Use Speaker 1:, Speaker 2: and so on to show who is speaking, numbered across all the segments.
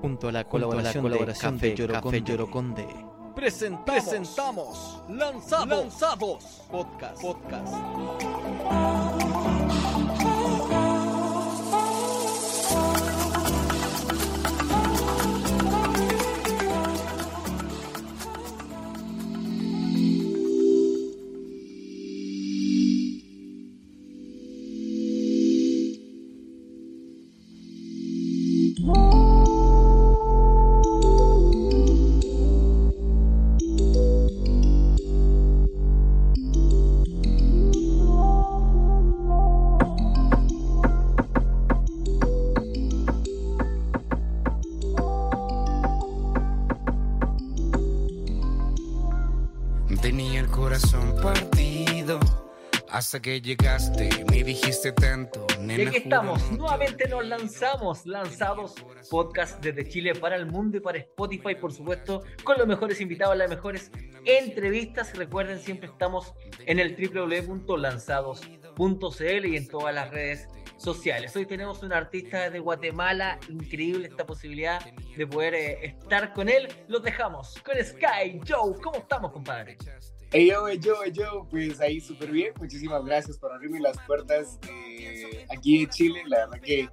Speaker 1: Junto a la colaboración, la colaboración de, Café, Yoroconde.
Speaker 2: Presentamos, presentamos Lanzados, Lanzados Podcast. Podcast.
Speaker 3: Que llegaste, me dijiste tanto.
Speaker 4: Y aquí estamos,
Speaker 3: juro
Speaker 4: nuevamente nos lanzamos, lanzados podcast desde Chile para el mundo y para Spotify, por supuesto, con los mejores invitados, las mejores entrevistas. Recuerden, siempre estamos en el www.lanzados.cl y en todas las redes sociales. Hoy tenemos un artista de Guatemala, increíble esta posibilidad de poder eh, estar con él. Los dejamos con Sky Joe. ¿Cómo estamos, compadre?
Speaker 5: Hey yo, hey yo, hey yo, pues ahí súper bien. Muchísimas gracias por abrirme las puertas eh, aquí en Chile. La verdad que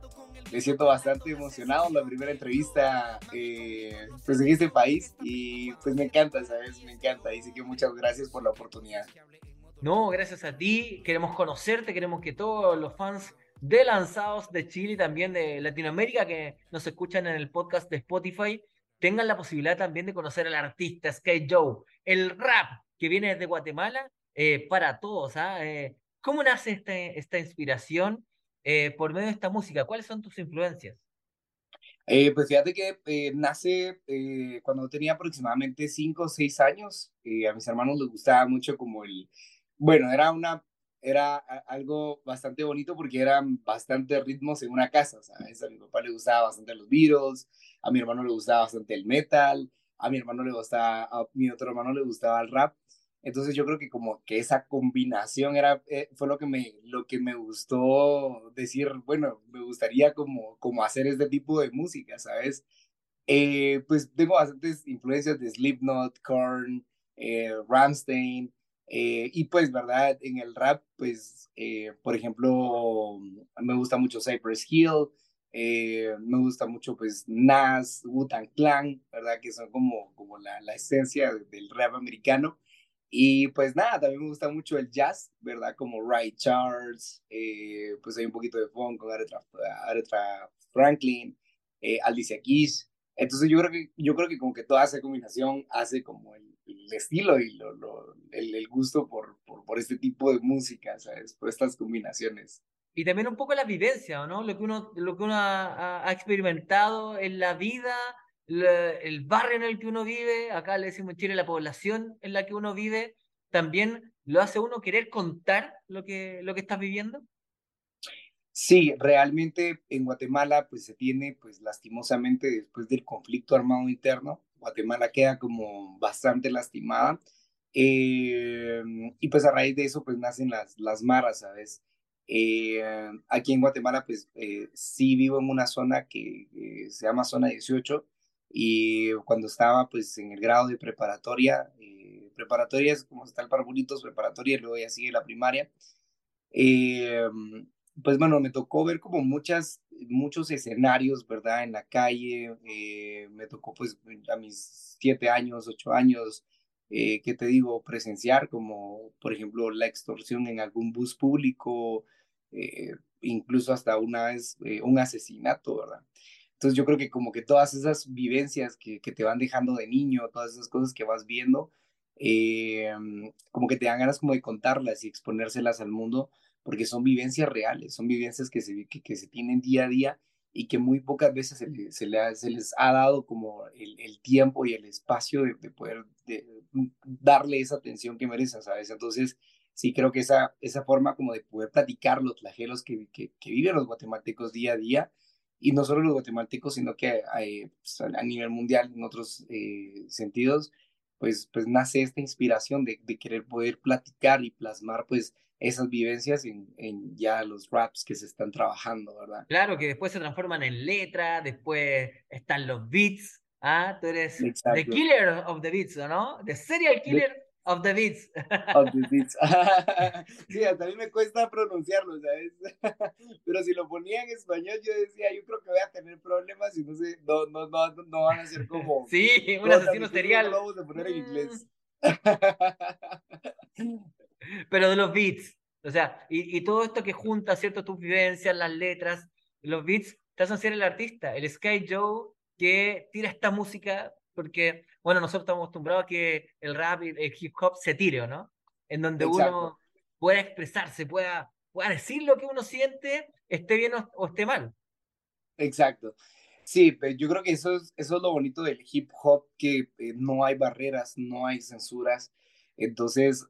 Speaker 5: me siento bastante emocionado. La primera entrevista eh, pues en este país y pues me encanta, ¿sabes? Me encanta. Así que muchas gracias por la oportunidad.
Speaker 4: No, gracias a ti. Queremos conocerte, queremos que todos los fans de Lanzados de Chile y también de Latinoamérica que nos escuchan en el podcast de Spotify tengan la posibilidad también de conocer al artista Sky Joe, el rap que viene desde Guatemala eh, para todos. ¿ah? Eh, ¿Cómo nace este, esta inspiración eh, por medio de esta música? ¿Cuáles son tus influencias?
Speaker 5: Eh, pues fíjate que eh, nace cuando tenía aproximadamente 5 o 6 años. A mis hermanos les gustaba mucho como el, bueno, era una, era algo bastante bonito porque eran bastantes ritmos en una casa, ¿sabes? A mi papá le gustaba bastante los Beatles, a mi hermano le gustaba bastante el metal, a mi hermano le gustaba, a mi otro hermano le gustaba el rap. Entonces yo creo que como que esa combinación era, eh, fue lo que me, lo que me gustó decir, bueno, me gustaría como, como hacer este tipo de música, ¿sabes? Eh, pues tengo bastantes influencias de Slipknot, Korn, eh, Rammstein, eh, y pues, ¿verdad? En el rap, pues, eh, por ejemplo, me gusta mucho Cypress Hill, eh, me gusta mucho, pues, Nas, Wu-Tang Clan, ¿verdad? Que son como, como la, la esencia del rap americano. Y pues nada, también me gusta mucho el jazz, ¿verdad? Como Ray Charles, eh, pues hay un poquito de funk con Aretha, Aretha Franklin, eh, Alicia Keys. Entonces yo creo que yo creo que como que toda esa combinación hace como el, el estilo y lo, lo, el, el, gusto por, por, por, este tipo de música, ¿sabes? Por estas combinaciones.
Speaker 4: Y también un poco la vivencia, ¿no? Lo que uno, lo que uno ha, ha experimentado en la vida, la, el barrio en el que uno vive, acá le decimos en Chile la población en la que uno vive, también lo hace uno querer contar lo que, lo que estás viviendo.
Speaker 5: Sí, realmente en Guatemala pues se tiene pues lastimosamente después del conflicto armado interno, Guatemala queda como bastante lastimada eh, y pues a raíz de eso pues nacen las, las maras, ¿sabes? Eh, aquí en Guatemala pues eh, sí vivo en una zona que eh, se llama zona 18 y cuando estaba pues en el grado de preparatoria, eh, preparatoria es como está el Parbolitos, preparatoria y luego ya sigue la primaria. Eh, pues bueno, me tocó ver como muchas, muchos escenarios, ¿verdad? En la calle, eh, me tocó pues a mis siete años, ocho años, eh, ¿qué te digo? Presenciar como, por ejemplo, la extorsión en algún bus público, eh, incluso hasta una vez eh, un asesinato, ¿verdad? Entonces yo creo que como que todas esas vivencias que, que te van dejando de niño, todas esas cosas que vas viendo, eh, como que te dan ganas como de contarlas y exponérselas al mundo porque son vivencias reales, son vivencias que se, que, que se tienen día a día y que muy pocas veces se, le, se, le ha, se les ha dado como el, el, tiempo y el espacio de, de poder de, darle esa atención que merecen, ¿sabes? Entonces, sí creo que esa, esa forma como de poder platicar los flagelos que, que, que viven los guatemaltecos día a día, y no solo los guatemaltecos, sino que eh, pues, a nivel mundial, en otros eh, sentidos, pues, pues nace esta inspiración de, de querer poder platicar y plasmar, pues, esas vivencias en, en, ya los raps que se están trabajando, ¿verdad?
Speaker 4: Claro, que después se transforman en letra, después están los beats, ¿ah? Tú eres the killer of the beats, ¿no? The serial killer of the beats.
Speaker 5: Of the beats. sí, hasta a mí me cuesta pronunciarlo, ¿sabes? Pero si lo ponía en español, yo decía, yo creo que voy a tener problemas y no sé, no, no, no, no van a ser como...
Speaker 4: Sí, un asesino serial.
Speaker 5: Lo vamos a poner en inglés.
Speaker 4: pero de los beats. O sea, y, y, todo esto que junta, ¿cierto? Tus vivencias, las letras, los beats, te hacen ser el artista, el Sky Joe que tira esta música, porque, bueno, nosotros estamos acostumbrados a que el rap y el hip hop se tire, ¿no? En donde uno pueda expresarse, pueda, pueda decir lo que uno siente, esté bien o, esté mal.
Speaker 5: Exacto. Sí, pero yo creo que eso es, eso es lo bonito del hip hop, que eh, no hay barreras, no hay censuras. Entonces,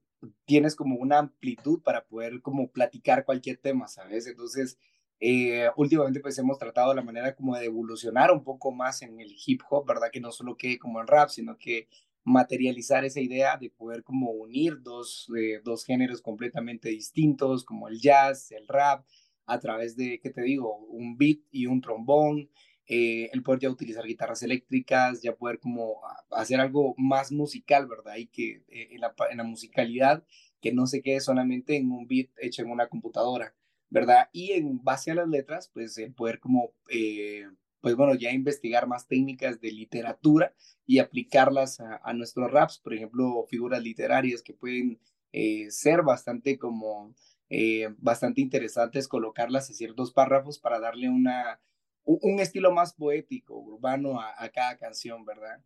Speaker 5: tienes como una amplitud para poder como platicar cualquier tema, ¿sabes? Entonces, eh, últimamente pues hemos tratado la manera como de evolucionar un poco más en el hip hop, ¿verdad? Que no solo quede como en rap, sino que materializar esa idea de poder como unir dos, eh, dos géneros completamente distintos, como el jazz, el rap, a través de, ¿qué te digo? Un beat y un trombón, eh, el poder ya utilizar guitarras eléctricas, ya poder como hacer algo más musical, ¿verdad? Y que eh, en, la, en, la, musicalidad, que no se quede solamente en un beat hecho en una computadora, ¿verdad? Y en base a las letras, pues el poder como, eh, pues bueno, ya investigar más técnicas de literatura y aplicarlas a, a nuestros raps, por ejemplo, figuras literarias que pueden ser bastante como, bastante interesantes, colocarlas en ciertos párrafos para darle una un estilo más poético, urbano a, cada canción, ¿verdad?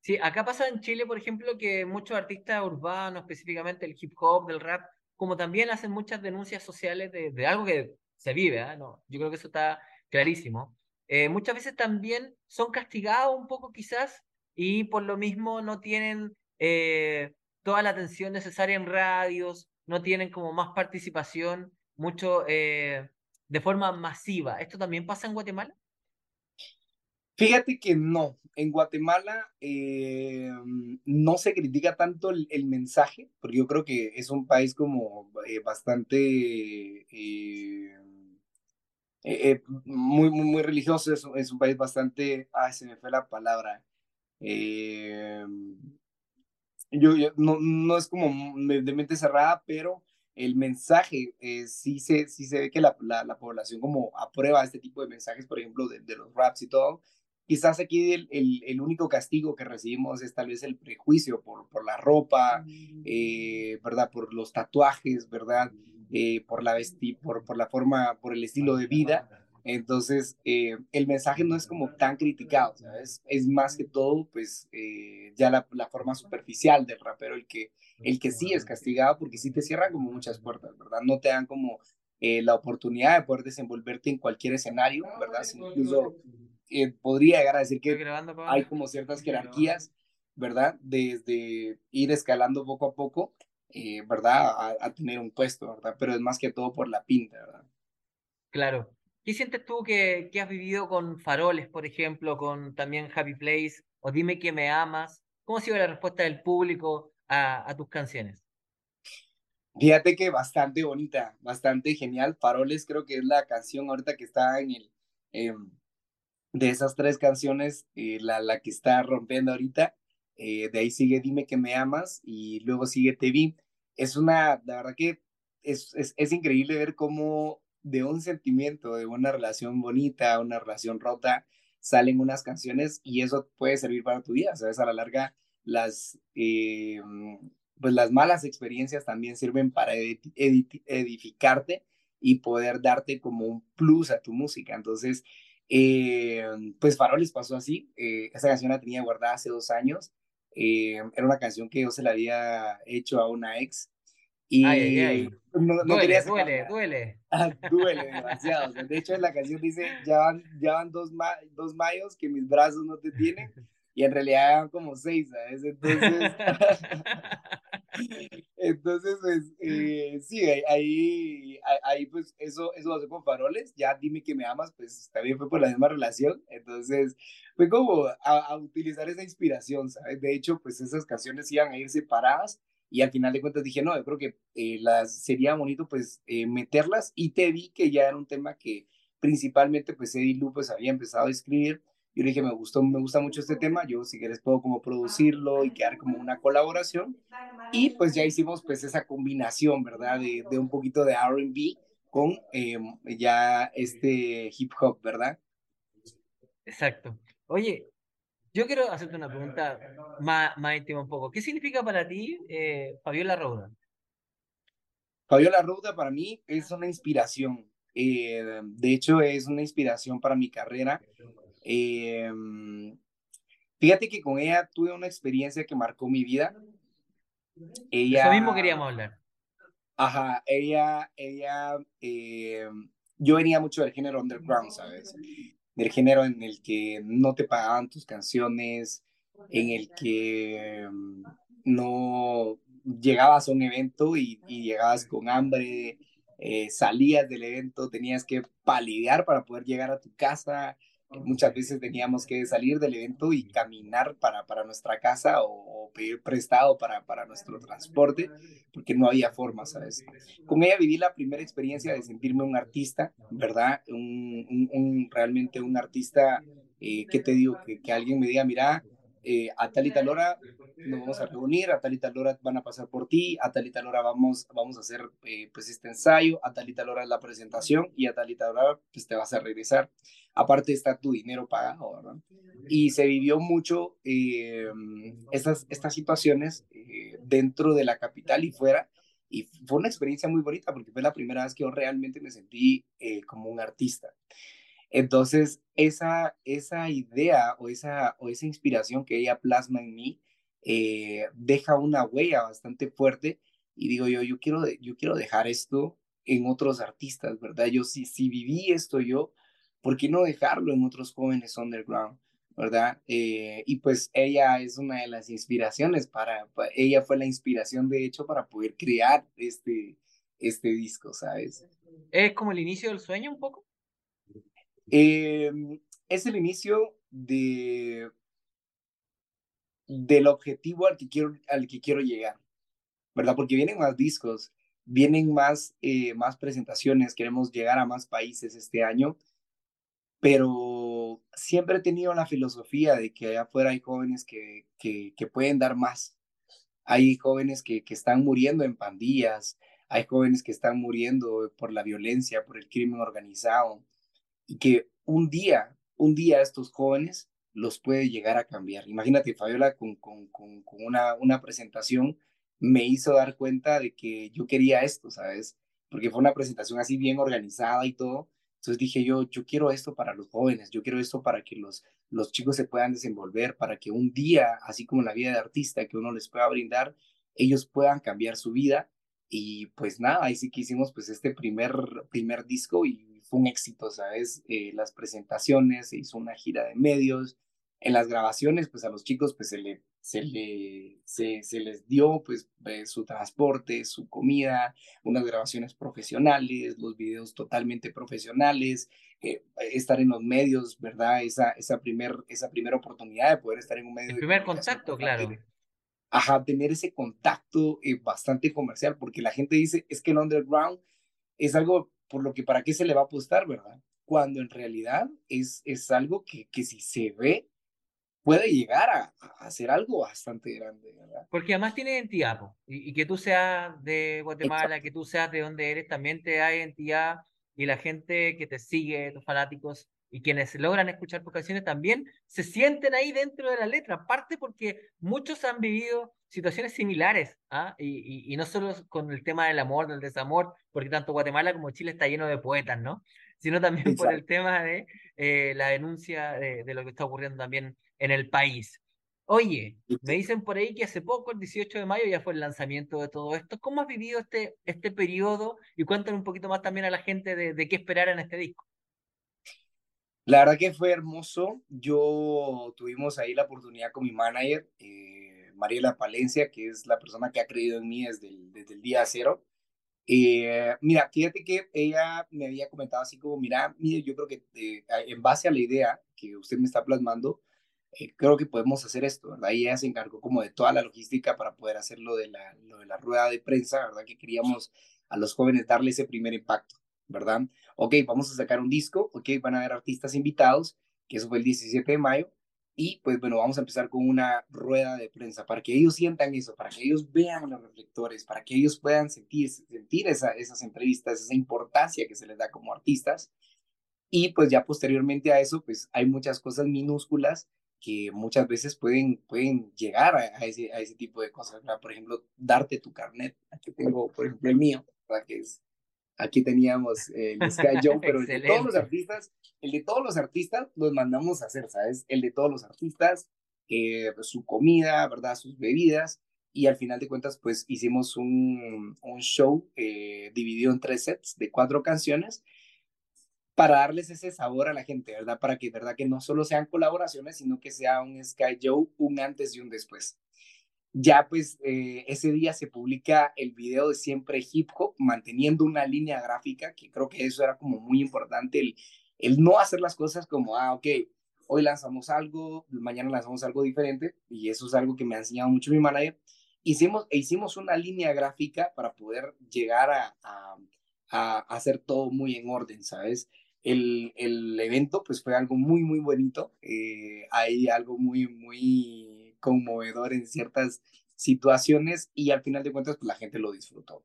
Speaker 4: Sí, acá pasa en Chile, por ejemplo, que muchos artistas urbanos, específicamente el hip hop, del rap, como también hacen muchas denuncias sociales de, algo que se vive, ¿eh? no, yo creo que eso está clarísimo. Eh, muchas veces también son castigados un poco quizás y por lo mismo no tienen eh, toda la atención necesaria en radios, no tienen como más participación, mucho eh, de forma masiva. ¿Esto también pasa en Guatemala?
Speaker 5: Fíjate que no. En Guatemala eh, no se critica tanto el, mensaje, porque yo creo que es un país como eh, bastante eh, muy, muy, religioso, es, un país bastante, ay, se me fue la palabra. yo, no, no es como de mente cerrada, pero el mensaje, sí, se, sí se ve que la, la, población como aprueba este tipo de mensajes, por ejemplo, de los raps y todo. Quizás aquí el, el, el, único castigo que recibimos es tal vez el prejuicio por, por la ropa, eh, ¿verdad? Por los tatuajes, ¿verdad? Eh, por, la vesti por, por la forma, por el estilo de vida. Entonces, eh, el mensaje no es como tan criticado, ¿sabes? Es más que todo, pues, eh, ya la, la, forma superficial del rapero el que, el que sí es castigado porque sí te cierran como muchas puertas, ¿verdad? No te dan como eh, la oportunidad de poder desenvolverte en cualquier escenario, ¿verdad? Incluso podría llegar a decir que hay como ciertas jerarquías, ¿verdad? Desde ir escalando poco a poco, ¿verdad? A, a tener un puesto, ¿verdad? Pero es más que todo por la pinta, ¿verdad?
Speaker 4: Claro. ¿Qué sientes tú que, que, has vivido con Faroles, por ejemplo, con también Happy Place, o Dime que me amas? ¿Cómo ha sido la respuesta del público a, a tus canciones?
Speaker 5: Fíjate que bastante bonita, bastante genial. Faroles creo que es la canción ahorita que está en el... Eh, de esas tres canciones, eh, la, la que está rompiendo ahorita. Eh, de ahí sigue Dime que me amas y luego sigue Te vi. Es una, la verdad que es, es, es increíble ver cómo de un sentimiento, de una relación bonita, una relación rota, salen unas canciones y eso puede servir para tu vida, ¿sabes? A la larga, las, eh, pues las malas experiencias también sirven para edificarte y poder darte como un plus a tu música. Entonces, eh, pues Faroles pasó así, eh, esa canción la tenía guardada hace dos años, era una canción que yo se la había hecho a una ex y
Speaker 4: No, no duele, duele, duele.
Speaker 5: Ah, duele demasiado. de hecho, en la canción dice, ya van, ya van dos, ma dos mayos que mis brazos no te tienen. Y en realidad eran como seis, ¿sabes? Entonces, entonces pues, eh, sí, ahí, ahí, pues eso, eso hace con faroles. Ya dime que me amas, pues también fue por la misma relación. Entonces, fue como a, a utilizar esa inspiración, ¿sabes? De hecho, pues esas canciones iban a ir separadas y al final de cuentas dije, no, yo creo que eh, las, sería bonito pues eh, meterlas y te vi que ya era un tema que principalmente pues Eddie Lu pues había empezado a escribir. Yo le dije, me gustó, me gusta mucho este tema, yo si quieres puedo como producirlo y quedar como una colaboración. Y pues ya hicimos pues esa combinación, ¿verdad? De, de un poquito de R&B con em, ya este hip hop, ¿verdad?
Speaker 4: Exacto. Oye, yo quiero hacerte una pregunta más, más íntima un poco. ¿Qué significa para ti eh, Fabiola Rouda?
Speaker 5: Fabiola Rouda para mí es una inspiración. Eh, de hecho, es una inspiración para mi carrera. Eh, fíjate que con ella tuve una experiencia que marcó mi vida.
Speaker 4: Ella, Eso mismo queríamos hablar.
Speaker 5: Ajá, ella, ella, yo venía mucho del género underground, ¿sabes? del género en el que no te pagaban tus canciones, en el que mm, no llegabas a un evento y, llegabas con hambre, eh, salías del evento, tenías que palidear para poder llegar a tu casa, muchas veces teníamos que salir del evento y caminar para, para nuestra casa o, pedir prestado para, para nuestro transporte, porque no había forma, ¿sabes? Con ella viví la primera experiencia de sentirme un artista, ¿verdad? Un, realmente un artista, eh, ¿qué te digo? Que, que alguien me diga, mira, eh, a tal y tal hora nos vamos a reunir, a tal y tal hora van a pasar por ti, a tal y tal hora vamos, vamos a hacer eh, pues este ensayo, a tal y tal hora la presentación y a tal y tal hora pues te vas a regresar. Aparte está tu dinero pagado, ¿verdad? Y se vivió mucho eh, estas, estas situaciones eh, dentro de la capital y fuera. Y fue una experiencia muy bonita porque fue la primera vez que yo realmente me sentí como un artista. Entonces, esa, esa idea o esa, o esa inspiración que ella plasma en mí, eh, deja una huella bastante fuerte y digo yo, yo quiero, yo quiero dejar esto en otros artistas, ¿verdad? Yo si, si viví esto yo, ¿por qué no dejarlo en otros jóvenes underground? ¿verdad? Eh, y pues ella es una de las inspiraciones para, ella fue la inspiración de hecho para poder crear este, este disco, ¿sabes?
Speaker 4: ¿Es como el inicio del sueño un poco?
Speaker 5: Em, es el inicio de, del objetivo al que quiero, al que quiero llegar, ¿verdad? Porque vienen más discos, vienen más, eh, más presentaciones, queremos llegar a más países este año, pero siempre he tenido la filosofía de que allá afuera hay jóvenes que, que, que pueden dar más. Hay jóvenes que, que están muriendo en pandillas, hay jóvenes que están muriendo por la violencia, por el crimen organizado, y que un día, un día estos jóvenes los puede llegar a cambiar. Imagínate, Fabiola, con, con, con, una, una presentación me hizo dar cuenta de que yo quería esto, ¿sabes? Porque fue una presentación así bien organizada y todo. Entonces dije yo, yo quiero esto para los jóvenes, yo quiero esto para que los, los chicos se puedan desenvolver, para que un día, así como la vida de artista que uno les pueda brindar, ellos puedan cambiar su vida. Y pues nada, ahí sí que hicimos pues este primer, primer disco y fue un éxito, ¿sabes? Eh, las presentaciones, se hizo una gira de medios, en las grabaciones, pues a los chicos pues se, le, se, le, se, se les dio pues eh, su transporte, su comida, unas grabaciones profesionales, los videos totalmente profesionales, eh, estar en los medios, ¿verdad? Esa, esa primera esa primera oportunidad de poder estar en un medio.
Speaker 4: El primer contacto, claro.
Speaker 5: Ajá, tener ese contacto bastante comercial, porque la gente dice, es que el underground es algo por lo que para qué se le va a apostar, ¿verdad? Cuando en realidad es, es algo que, que si se ve, puede llegar a, a hacer algo bastante grande, ¿verdad?
Speaker 4: Porque además tiene identidad, y, y, que tú seas de Guatemala, que tú seas de donde eres, también te da identidad y la gente que te sigue, tus fanáticos y quienes logran escuchar tus canciones también se sienten ahí dentro de la letra, aparte porque muchos han vivido situaciones similares, ¿ah? y, y, no solo con el tema del amor, del desamor, porque tanto Guatemala como Chile está lleno de poetas, ¿no? Sino también por el tema de eh, la denuncia de, de, lo que está ocurriendo también en el país. Oye, me dicen por ahí que hace poco, el 18 de mayo, ya fue el lanzamiento de todo esto. ¿Cómo has vivido este, este periodo? Y cuéntame un poquito más también a la gente de, de qué esperar en este disco.
Speaker 5: La verdad que fue hermoso. Yo tuvimos ahí la oportunidad con mi manager, eh, Mariela Palencia, que es la persona que ha creído en mí desde el, desde el día cero. Eh, mira, fíjate que ella me había comentado así como, mira, mire, yo creo que eh, en base a la idea que usted me está plasmando, eh, creo que podemos hacer esto, ¿verdad? Y ella se encargó como de toda la logística para poder hacer de la, lo de la rueda de prensa, ¿verdad? Que queríamos a los jóvenes darle ese primer impacto, ¿verdad? Ok, vamos a sacar un disco, ok, van a haber artistas invitados, que eso fue el 17 de mayo, y pues bueno, vamos a empezar con una rueda de prensa para que ellos sientan eso, para que ellos vean los reflectores, para que ellos puedan sentir, sentir esa, esas entrevistas, esa importancia que se les da como artistas. Y pues ya posteriormente a eso, pues hay muchas cosas minúsculas que muchas veces pueden, pueden llegar a, ese, a ese tipo de cosas. Por ejemplo, darte tu carnet. Aquí tengo, por ejemplo, el mío, ¿verdad? que es, aquí teníamos el Sky Joe, pero el de todos los artistas, el de todos los artistas los mandamos a hacer, ¿sabes? El de todos los artistas, eh, su comida, ¿verdad? Sus bebidas. Y al final de cuentas, pues hicimos un, un show eh, dividido en tres sets de cuatro canciones para darles ese sabor a la gente, ¿verdad? Para que, ¿verdad? Que no solo sean colaboraciones, sino que sea un Sky Joe, un antes y un después. Ya pues eh, ese día se publica el video de Siempre Hip Hop, manteniendo una línea gráfica, que creo que eso era como muy importante, el, el no hacer las cosas como, ah, ok, hoy lanzamos algo, mañana lanzamos algo diferente, y eso es algo que me ha enseñado mucho mi manager. Hicimos, e hicimos una línea gráfica para poder llegar a, a, hacer todo muy en orden, ¿sabes? el, el, evento pues fue algo muy, muy bonito. Eh, hay algo muy, muy conmovedor en ciertas situaciones y al final de cuentas pues la gente lo disfrutó.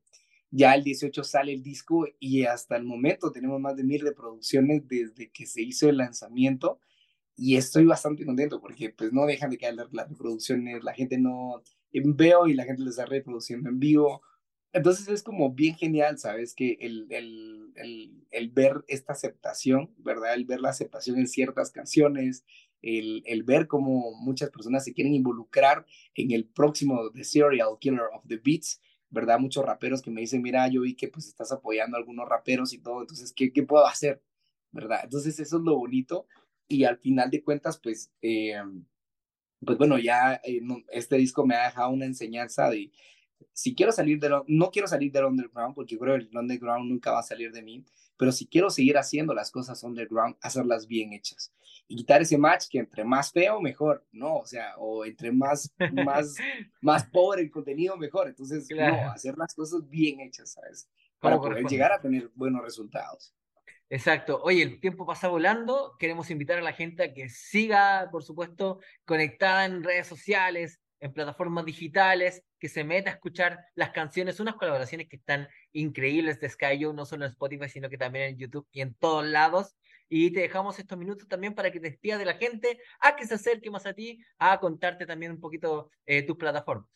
Speaker 5: Ya el 18 sale el disco y hasta el momento tenemos más de mil reproducciones desde que se hizo el lanzamiento y estoy bastante contento porque pues no dejan de caer las reproducciones, la gente no veo y la gente lo está reproduciendo en vivo entonces es como bien genial, ¿sabes? Que el, el, el, el, ver esta aceptación, ¿verdad? El ver la aceptación en ciertas canciones, el, ver cómo muchas personas se quieren involucrar en el próximo The Serial Killer of the Beats, ¿verdad? Muchos raperos que me dicen, mira, yo vi que pues estás apoyando a algunos raperos y todo, entonces, ¿qué, qué puedo hacer? ¿Verdad? Entonces eso es lo bonito y al final de cuentas, pues, eh, pues bueno, ya eh, este disco me ha dejado una enseñanza de si quiero salir de no quiero salir del underground porque creo que el underground nunca va a salir de mí, pero si quiero seguir haciendo las cosas underground, hacerlas bien hechas y quitar ese match que entre más feo mejor, no, o sea, o entre más más más pobre el contenido mejor, entonces no, hacer las cosas bien hechas, ¿sabes? Para poder llegar a tener buenos resultados.
Speaker 4: Exacto. Oye, el tiempo pasa volando. Queremos invitar a la gente a que siga, por supuesto, conectada en redes sociales, en plataformas digitales, que se meta a escuchar las canciones, unas colaboraciones que están increíbles de Sky no solo en Spotify, sino que también en YouTube y en todos lados. Y te dejamos estos minutos también para que te despidas de la gente, a que se acerque más a ti, a contarte también un poquito eh, tus plataformas.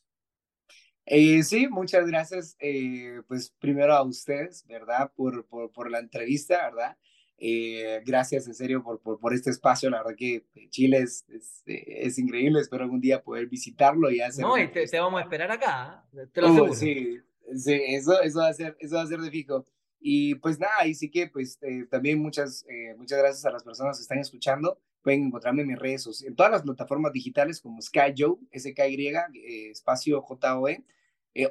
Speaker 5: Eh, sí, muchas gracias, eh, pues primero a ustedes, ¿verdad? Por, por, por la entrevista, ¿verdad? Eh, gracias en serio por, por, por, este espacio. La verdad que Chile es, es, es, increíble. Espero algún día poder visitarlo y hacer.
Speaker 4: No, y te, te, vamos a esperar acá. ¿eh? Te lo uh,
Speaker 5: sí, sí, eso, eso, va a ser, eso va a ser de fijo. Y pues nada, y sí que pues eh, también muchas, eh, muchas gracias a las personas que están escuchando. Pueden encontrarme en mis redes sociales, en todas las plataformas digitales como SkyJoe, S-K-Y, eh, espacio J-O-E,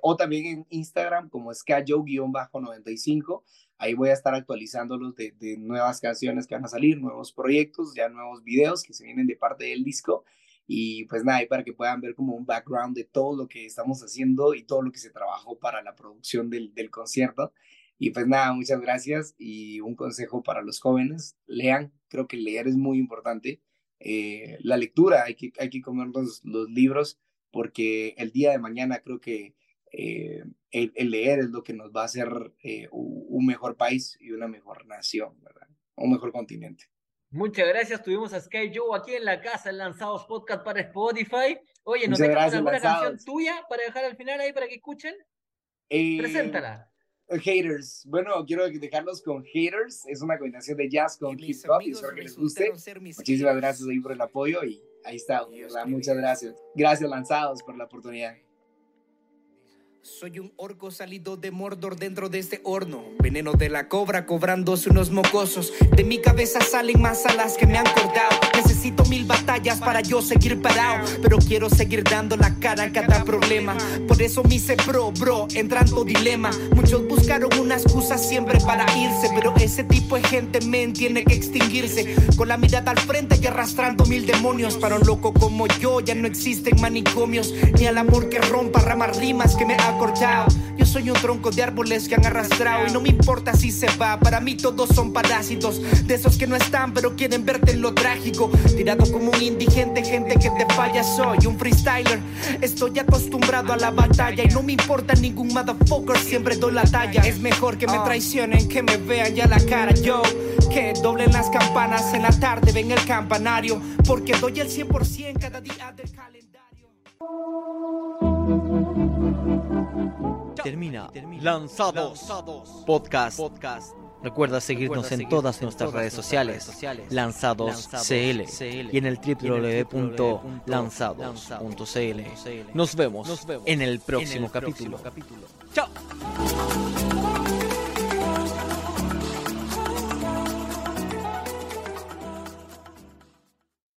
Speaker 5: o también en Instagram como SkyJoe-95. Ahí voy a estar actualizándolos de, de nuevas canciones que van a salir, nuevos proyectos, ya nuevos videos que se vienen de parte del disco. Y pues nada, ahí para que puedan ver como un background de todo lo que estamos haciendo y todo lo que se trabajó para la producción del, del concierto. Y pues nada, muchas gracias y un consejo para los jóvenes, lean, creo que leer es muy importante. Eh, la lectura, hay que, hay que comer los, los libros porque el día de mañana creo que eh, el, leer es lo que nos va a hacer eh, un mejor país y una mejor nación, ¿verdad? Un mejor continente.
Speaker 4: Muchas gracias. Tuvimos a Sky Joe aquí en la casa, Lanzados Podcast para Spotify. Oye, ¿nos dejas alguna canción tuya para dejar al final ahí para que escuchen? Eh, Preséntala.
Speaker 5: Haters. Bueno, quiero dejarlos con Haters. Es una combinación de jazz con hip hop y espero que les guste. Muchísimas gracias ahí por el apoyo y ahí está. Muchas gracias. Gracias, Lanzados, por la oportunidad.
Speaker 3: Soy un orco salido de Mordor dentro de este horno. Veneno de la cobra cobrándose unos mocosos. De mi cabeza salen más alas que me han cortado. Necesito mil batallas para yo seguir parado. Pero quiero seguir dando la cara a cada problema. Por eso me hice pro, bro, entrando dilema. Muchos buscaron una excusa siempre para irse. Pero ese tipo de gente, men, tiene que extinguirse. Con la mirada al frente y arrastrando mil demonios. Para un loco como yo ya no existen manicomios. Ni al amor que rompa ramas rimas que me ha Yo soy un tronco de árboles que han arrastrado y no me importa si se va. Para mí todos son parásitos, de esos que no están pero quieren verte en lo trágico. Tirado como un indigente, gente que te falla. Soy un freestyler, estoy acostumbrado a la batalla y no me importa ningún motherfucker, siempre doy la talla. Es mejor que me traicionen, que me vean ya la cara. Yo que doblen las campanas en la tarde, ven el campanario, porque doy el 100% cada día del calendario.
Speaker 1: Termina. Lanzados. Podcast. Recuerda seguirnos en todas nuestras redes sociales. Lanzados CL y en el www.lanzados.cl. Nos vemos en el próximo capítulo. Chao.